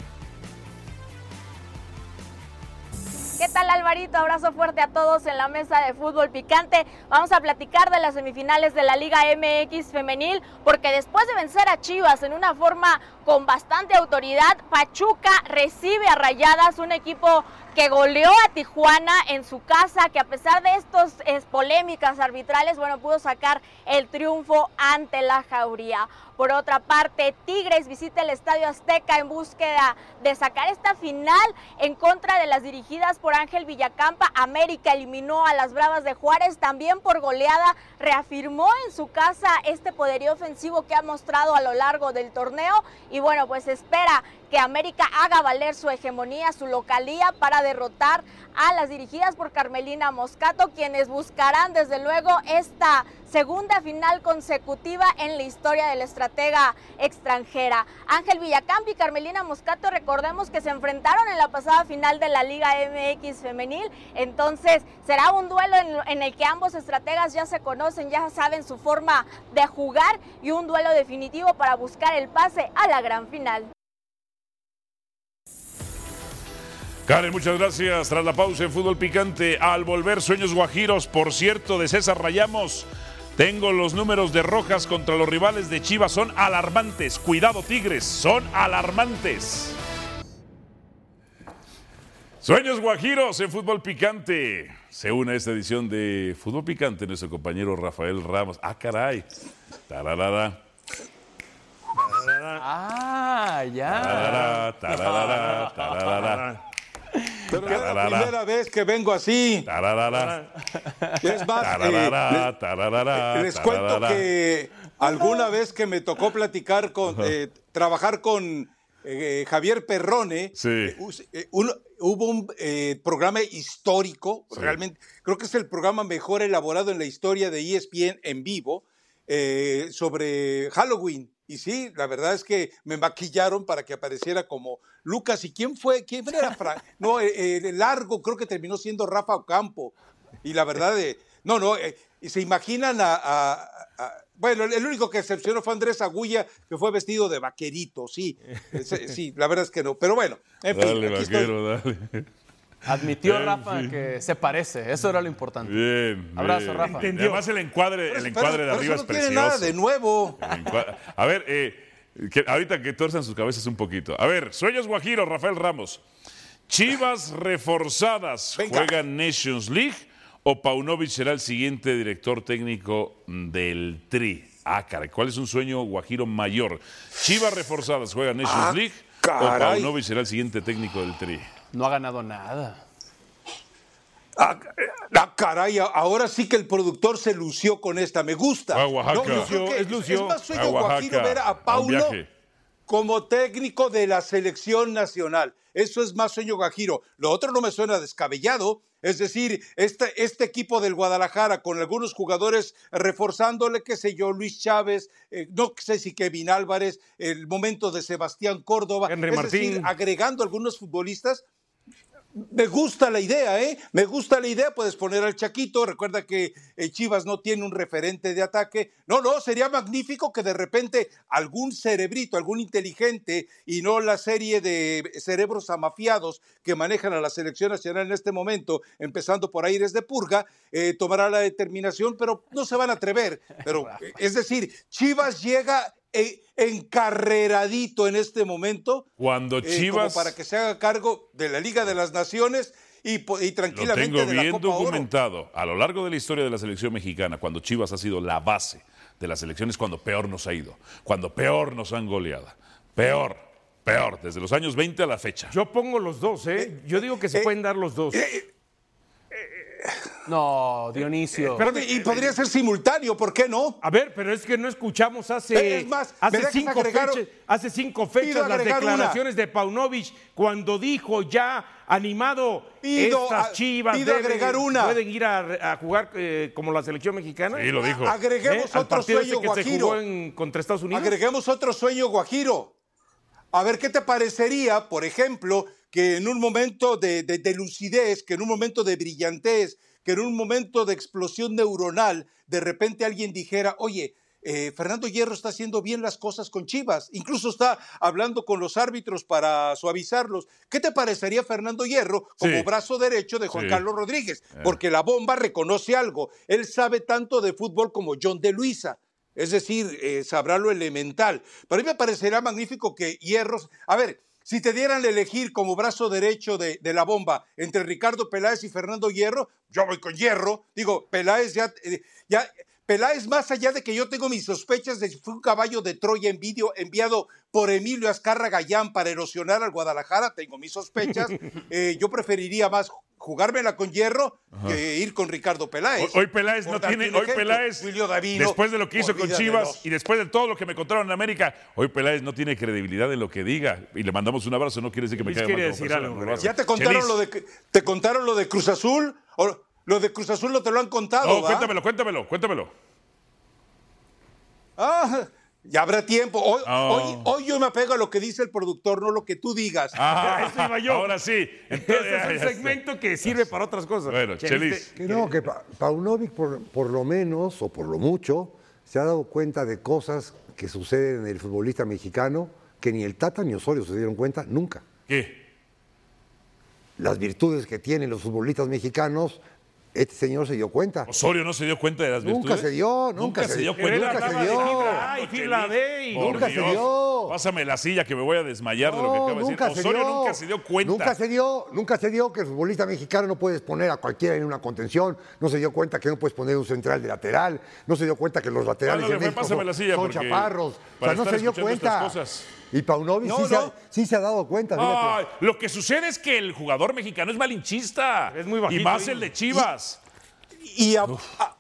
Tal Alvarito? Abrazo fuerte a todos en la mesa de fútbol picante. Vamos a platicar de las semifinales de la Liga MX femenil porque después de vencer a Chivas en una forma con bastante autoridad, Pachuca recibe a Rayadas, un equipo que goleó a Tijuana en su casa, que a pesar de estas polémicas arbitrales, bueno, pudo sacar el triunfo ante la Jauría. Por otra parte, Tigres visita el Estadio Azteca en búsqueda de sacar esta final en contra de las dirigidas por Ángel Villacampa. América eliminó a las Bravas de Juárez también por goleada, reafirmó en su casa este poderío ofensivo que ha mostrado a lo largo del torneo y bueno, pues espera que América haga valer su hegemonía, su localía para derrotar a las dirigidas por Carmelina Moscato, quienes buscarán desde luego esta segunda final consecutiva en la historia de la estratega extranjera. Ángel Villacamp y Carmelina Moscato, recordemos que se enfrentaron en la pasada final de la Liga MX femenil, entonces será un duelo en, en el que ambos estrategas ya se conocen, ya saben su forma de jugar y un duelo definitivo para buscar el pase a la gran final. Karen, muchas gracias. Tras la pausa en Fútbol Picante, al volver Sueños Guajiros, por cierto, de César Rayamos, tengo los números de Rojas contra los rivales de Chivas, son alarmantes. Cuidado, Tigres, son alarmantes. Sueños Guajiros en Fútbol Picante. Se une a esta edición de Fútbol Picante nuestro compañero Rafael Ramos. Ah, caray. Tararara. Ah, ya. Tararara, tararara, tararara. Pero es la primera vez que vengo así. Es más, eh, les- cuento que alguna vez que me tocó platicar con, eh, trabajar con eh, Javier Perrone, Sí. eh, un- hubo un eh, programa histórico, Sí. realmente, creo que es el programa mejor elaborado en la historia de ESPN en vivo, eh, sobre Halloween. Y sí, la verdad es que me maquillaron para que apareciera como Lucas. ¿Y quién fue? ¿Quién era? Fra- no, eh, eh, el largo creo que terminó siendo Rafa Ocampo. Y la verdad, eh, no, no, eh, y se imaginan a, a- a- Bueno, el único que excepcionó fue Andrés Agulla, que fue vestido de vaquerito, sí. Sí, la verdad es que no. Pero bueno, en fin. Dale, aquí estoy. vaquero, dale. Admitió En Rafa fin. que se parece, eso era lo importante. Bien. Abrazo, bien. Rafa. Y Además, el encuadre, Pero el encuadre de pero arriba eso es no tiene precioso. nada de nuevo. A ver, eh, que ahorita que tuerzan sus cabezas un poquito. A ver, Sueños Guajiros, Rafael Ramos. Chivas reforzadas Venga. juegan Nations League o Paunovic será el siguiente director técnico del Tri. Ah, caray, ¿cuál es un sueño guajiro mayor? Chivas reforzadas juegan Nations Ah, League o caray. Paunovic será el siguiente técnico del Tri. No ha ganado nada. Ah, ah, caray, ahora sí que el productor se lució con esta, me gusta. A Oaxaca. que Es lució. Es más sueño A Oaxaca, guajiro ver a Paulo como técnico de la selección nacional. Eso es más sueño guajiro. Lo otro no me suena descabellado. Es decir, este, este equipo del Guadalajara con algunos jugadores reforzándole, qué sé yo, Luis Chávez, eh, no sé si Kevin Álvarez, el momento de Sebastián Córdoba, Henry es decir, Martín. agregando algunos futbolistas me gusta la idea, ¿eh? Me gusta la idea. Puedes poner al Chaquito. Recuerda que eh, Chivas no tiene un referente de ataque. No, no, sería magnífico que de repente algún cerebrito, algún inteligente y no la serie de cerebros amafiados que manejan a la selección nacional en este momento, empezando por Aires de Purga, eh, tomará la determinación, pero no se van a atrever. Pero, es decir, Chivas llega encarreradito en este momento. Cuando eh, como Chivas. para que se haga cargo de la Liga de las Naciones y, y Lo tranquilamente tengo de la bien Oro. documentado. A lo largo de la historia de la selección mexicana, cuando Chivas ha sido la base de las selecciones, cuando peor nos ha ido, cuando peor nos han goleado. Peor, peor, desde los años 20 a la fecha. Yo pongo los dos, ¿eh? Yo digo que se pueden dar los dos. No, Dionisio. Espérame, Y podría ser simultáneo, ¿por qué no? A ver, pero es que no escuchamos hace, Es más, hace, ¿verdad que cinco, fechas, hace cinco Pido fechas las agregar una. declaraciones de Paunovic cuando dijo ya animado Pido estas a- chivas pido deben- agregar una. pueden ir a, a jugar eh, como la selección mexicana. Sí, lo dijo. Agreguemos Al otro partido ese sueño que se guajiro. jugó en- contra Estados Unidos. Agreguemos otro sueño guajiro. A ver, ¿qué te parecería, por ejemplo, que en un momento de, de- de lucidez, que en un momento de brillantez, que en un momento de explosión neuronal, de repente alguien dijera, oye, eh, Fernando Hierro está haciendo bien las cosas con Chivas, incluso está hablando con los árbitros para suavizarlos. ¿Qué te parecería Fernando Hierro como Sí. brazo derecho de Juan Sí. Carlos Rodríguez? Eh. Porque la bomba reconoce algo. Él sabe tanto de fútbol como John de Luisa. Es decir, eh, sabrá lo elemental. Pero a mí me parecería magnífico que Hierros. A ver, si te dieran a elegir como brazo derecho de, de la bomba entre Ricardo Peláez y Fernando Hierro, yo voy con Hierro. Digo, Peláez ya. eh, ya Peláez, más allá de que yo tengo mis sospechas de si fue un caballo de Troya envidio, enviado por Emilio Azcarra Gallán para erosionar al Guadalajara, tengo mis sospechas. eh, yo preferiría más jugármela con Hierro que ir con Ricardo Peláez. Hoy, hoy Peláez no tiene, hoy ejemplo. Peláez, Davino, después de lo que hizo con. Chivas y después de todo lo que me contaron en América, hoy Peláez no tiene credibilidad en lo que diga. Y le mandamos un abrazo, no quiere decir que me caiga mal decir algo. ¿Ya te contaron, Chelis. lo de, te contaron lo de Cruz Azul? ¿O lo de Cruz Azul no te lo han contado? No, va? cuéntamelo, cuéntamelo, cuéntamelo. Ah, ya habrá tiempo. Hoy, Oh. hoy, hoy yo me apego a lo que dice el productor, no lo que tú digas. Ah, Eso iba yo. ahora sí. Entonces, Ese es un segmento que sirve para otras cosas. Bueno, Chelis. Que no, que Pa- Paunovic por, por lo menos o por lo mucho se ha dado cuenta de cosas que suceden en el futbolista mexicano que ni el Tata ni Osorio se dieron cuenta nunca. ¿Qué? Las virtudes que tienen los futbolistas mexicanos, este señor se dio cuenta. Osorio no se dio cuenta de las Nunca virtudes. se dio, nunca se- dio cuenta. hablaba de fibra A y fibra B y- Nunca se dio. Pásame la silla que me voy a desmayar de lo que acaba de decir. nunca se Osorio dio. nunca se dio cuenta. Nunca se dio, nunca se dio que el futbolista mexicano no puedes poner a cualquiera en una contención, no se dio cuenta que no puedes poner un central de lateral, no se dio cuenta que los laterales de México pásame son, la silla, son chaparros. O sea, no se dio cuenta. estas cosas. Y Paunovic No, sí, Se no. ha, sí se ha dado cuenta. Ay, lo que sucede es que el jugador mexicano es malinchista. Es muy bajito, Y más ¿eh? el de Chivas. Y a- a-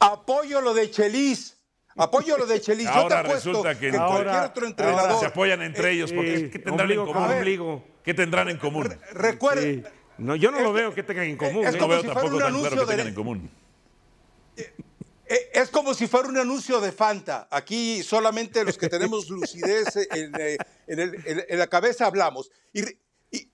apoyo lo de Chelis. Apoyo lo de Chelis. Yo te Ahora resulta que, cualquier otro ahora entrenador. se apoyan entre ellos. Porque, Sí, ¿Qué tendrán ombligo en común? ombligo. ¿Qué tendrán en común? Sí. No, yo no lo veo que tengan en común. es ¿eh? No como veo si fuera tampoco un tan claro que tengan de- en común. Eh, Es como si fuera un anuncio de Fanta. Aquí solamente los que tenemos lucidez en, eh, la cabeza hablamos. Y,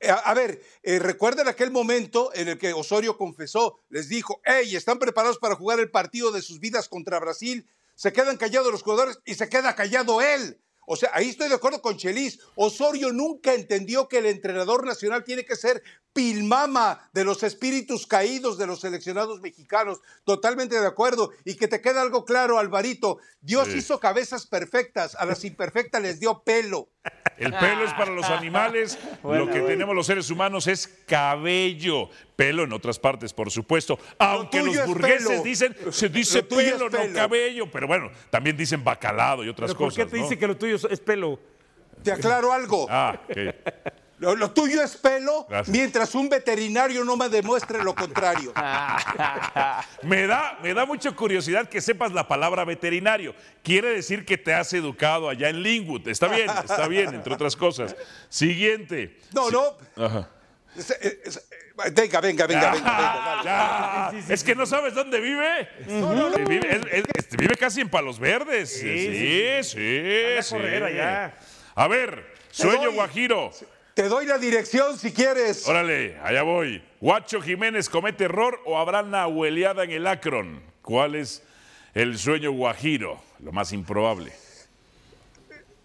a ver, eh, recuerden aquel momento en el que Osorio confesó, les dijo, hey, ¿están preparados para jugar el partido de sus vidas contra Brasil? Se quedan callados los jugadores y se queda callado él. O sea, ahí estoy de acuerdo con Chelis. Osorio nunca entendió que el entrenador nacional tiene que ser pilmama de los espíritus caídos de los seleccionados mexicanos. Totalmente de acuerdo. Y que te quede algo claro, Alvarito. Dios Sí. hizo cabezas perfectas, a las imperfectas les dio pelo. El pelo es para los animales, lo que tenemos los seres humanos es cabello. Pelo en otras partes, por supuesto. Aunque los es burgueses pelo. dicen, se dice Lo tuyo es pelo, no pelo. cabello. Pero bueno, también dicen bacalado y otras ¿Pero ¿Por cosas. qué te ¿no? dice que lo tuyo es pelo? Te aclaro algo. Ah, ok. Lo, lo tuyo es pelo, mientras un veterinario no me demuestre lo contrario. Me da, me da mucha curiosidad que sepas la palabra veterinario. Quiere decir que te has educado allá en Lingwood. Está bien, está bien, entre otras cosas. Siguiente. No, no. Ajá. Es- es- es- venga, venga, venga, venga, venga. Ya. Es que no sabes dónde vive. Vive, él- él- este, vive casi en Palos Verdes. Sí, sí, sí. correr allá. A ver, sueño guajiro. Te doy la dirección si quieres. Órale, allá voy. Guacho Jiménez comete error o habrá nahueleada en el Akron. ¿Cuál es el sueño guajiro? Lo más improbable.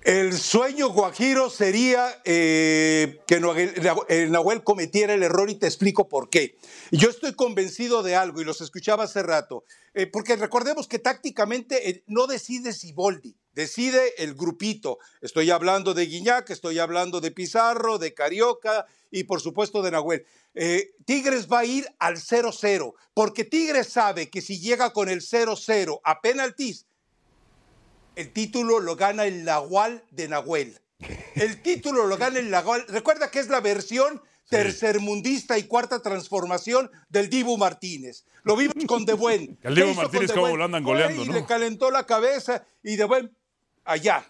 El sueño guajiro sería eh, que Nahuel, el Nahuel cometiera el error y te explico por qué. Yo estoy convencido de algo y los escuchaba hace rato, eh, porque recordemos que tácticamente eh, no decide Siboldi, decide el grupito. Estoy hablando de Guiñac, estoy hablando de Pizarro, de Carioca y por supuesto de Nahuel. Eh, Tigres va a ir al 0-0, porque Tigres sabe que si llega con el 0-0 a penaltis, el título lo gana el Nahual de Nahuel. El título lo gana el Nahual. Recuerda que es la versión tercermundista y cuarta transformación del Dibu Martínez. Lo vimos con De Buen. El Dibu ¿Qué hizo Martínez Buen? lo andan y le calentó la cabeza y De Buen allá.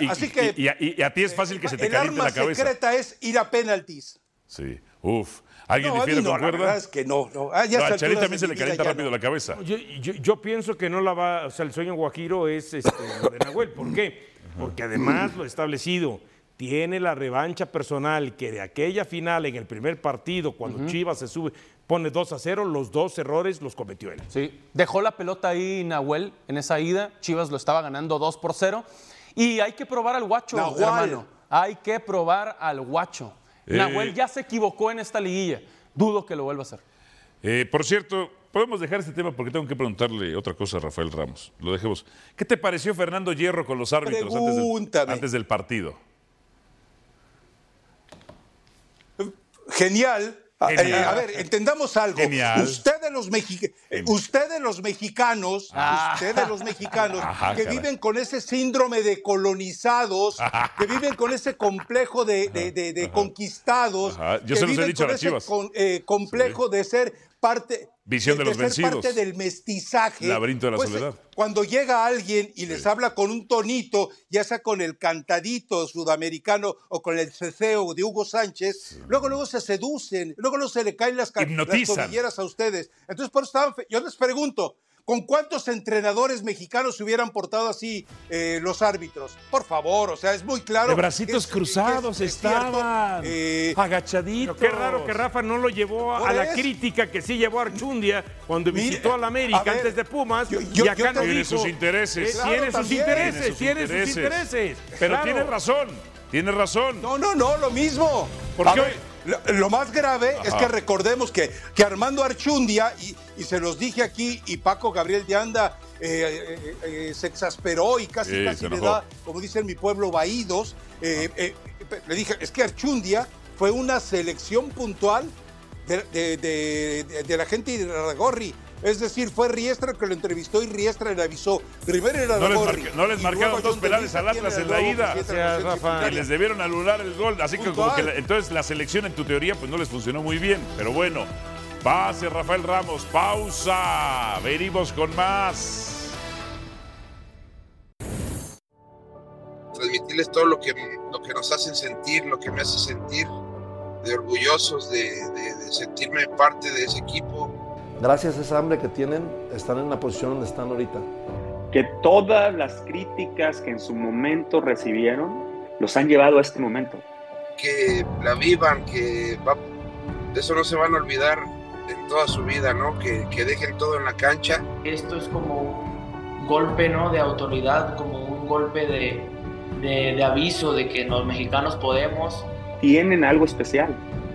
Y, Así que y a, y a ti es fácil que se te el caliente la cabeza. secreta es ir a penaltis. Sí. Uf. ¿Alguien No, difiere, no, la verdad es que no. no. Ah, ya No, a al Charín también se le calienta rápido la cabeza. Yo, yo- yo pienso que no la va, o sea, el sueño guajiro es este, lo de Nahuel. ¿Por qué? Porque además lo establecido, tiene la revancha personal que de aquella final en el primer partido, cuando Chivas se sube, pone 2 a 0, los dos errores los cometió él. Sí, dejó la pelota ahí Nahuel en esa ida. Chivas lo estaba ganando 2 por 0. Y hay que probar al guacho, Nahual. hermano. Hay que probar al guacho. Eh. Nahuel ya se equivocó en esta liguilla. Dudo que lo vuelva a hacer. Eh, por cierto, podemos dejar este tema porque tengo que preguntarle otra cosa a Rafael Ramos. Lo dejemos. ¿Qué te pareció Fernando Hierro con los árbitros antes del, antes del partido? Genial. Genial. Eh, a ver, entendamos algo. Genial. Ustedes los, mexi- eh, ustedes los mexicanos, Ah. ustedes los mexicanos Ajá, que caray. viven con ese síndrome de colonizados, que viven con ese complejo de, de- de- de conquistados, Ajá. Yo que se los he viven dicho a con las ese con- eh, complejo de ser parte Visión de los ser vencidos. parte del mestizaje. Laberinto de la pues, soledad. Cuando llega alguien y les habla con un tonito, ya sea con el cantadito sudamericano o con el ceceo de Hugo Sánchez, luego luego se seducen, luego luego se le caen las, las a ustedes. Entonces, por eso estaban yo les pregunto, ¿con cuántos entrenadores mexicanos se hubieran portado así eh, los árbitros? Por favor, o sea, es muy claro. De bracitos es- cruzados es- es estaban. eh, agachaditos. Pero qué raro que Rafa no lo llevó a, la crítica que sí llevó a Archundia cuando Mire, visitó a la América a ver, antes de Pumas. yo- y yo- acá no Tiene dijo, sus intereses. eh, Claro, tiene sus intereses, Tiene sus tiene sus intereses. Pero Claro. tiene razón, tiene razón. No, no, no, lo mismo. ¿Por A qué ver, hoy- lo, lo más grave es que recordemos que, que Armando Archundia, y, y se los dije aquí, y Paco Gabriel de Anda eh, eh, eh, se exasperó y casi, Sí, casi le da, como dice en mi pueblo, vaídos. le dije, es que Archundia fue una selección puntual de, de- de- de- de la gente de Ragorri. Es decir, fue Riestra que lo entrevistó y Riestra le avisó. Primero era No les, marca- no les marcaron dos penales al Atlas en la ida. Gracias. Y les debieron anular el gol. Así que como que la- entonces la selección en tu teoría pues no les funcionó muy bien. Pero bueno, pase Rafael Ramos, pausa. Venimos con más. transmitirles todo lo que, lo que nos hacen sentir, lo que me hace sentir de orgullosos de, de- de sentirme parte de ese equipo. Gracias a esa hambre que tienen, están en la posición donde están ahorita. que todas las críticas que en su momento recibieron los han llevado a este momento. Que la vivan, que va- de eso no se van a olvidar en toda su vida, ¿no? Que, que dejen todo en la cancha. Esto es como un golpe ¿no? de autoridad, como un golpe de, de- de aviso de que los mexicanos podemos. Tienen algo especial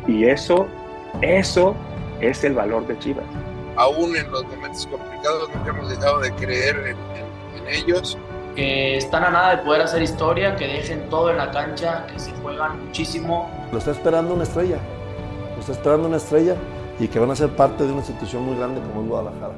y eso, eso es el valor de Chivas. Aún en los momentos complicados nunca hemos dejado de creer en, en- en ellos. que están a nada de poder hacer historia, que dejen todo en la cancha, que se juegan muchísimo. Lo está esperando una estrella, lo está esperando una estrella y que van a ser parte de una institución muy grande como es Guadalajara.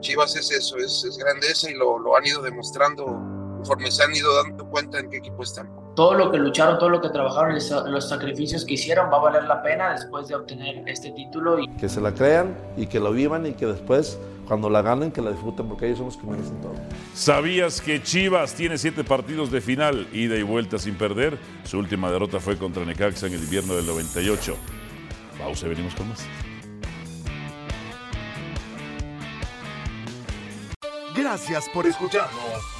Chivas es eso, es, es grandeza y lo, lo han ido demostrando conforme se han ido dando cuenta en qué equipo están. Todo lo que lucharon, todo lo que trabajaron, los sacrificios que hicieron va a valer la pena después de obtener este título. Y... Que se la crean y que lo vivan y que después, cuando la ganen, que la disfruten porque ellos son los que merecen todo. ¿Sabías que Chivas tiene siete partidos de final, ida y vuelta sin perder? Su última derrota fue contra Necaxa en el invierno del 98. Pausa, venimos con más. Gracias por escucharnos.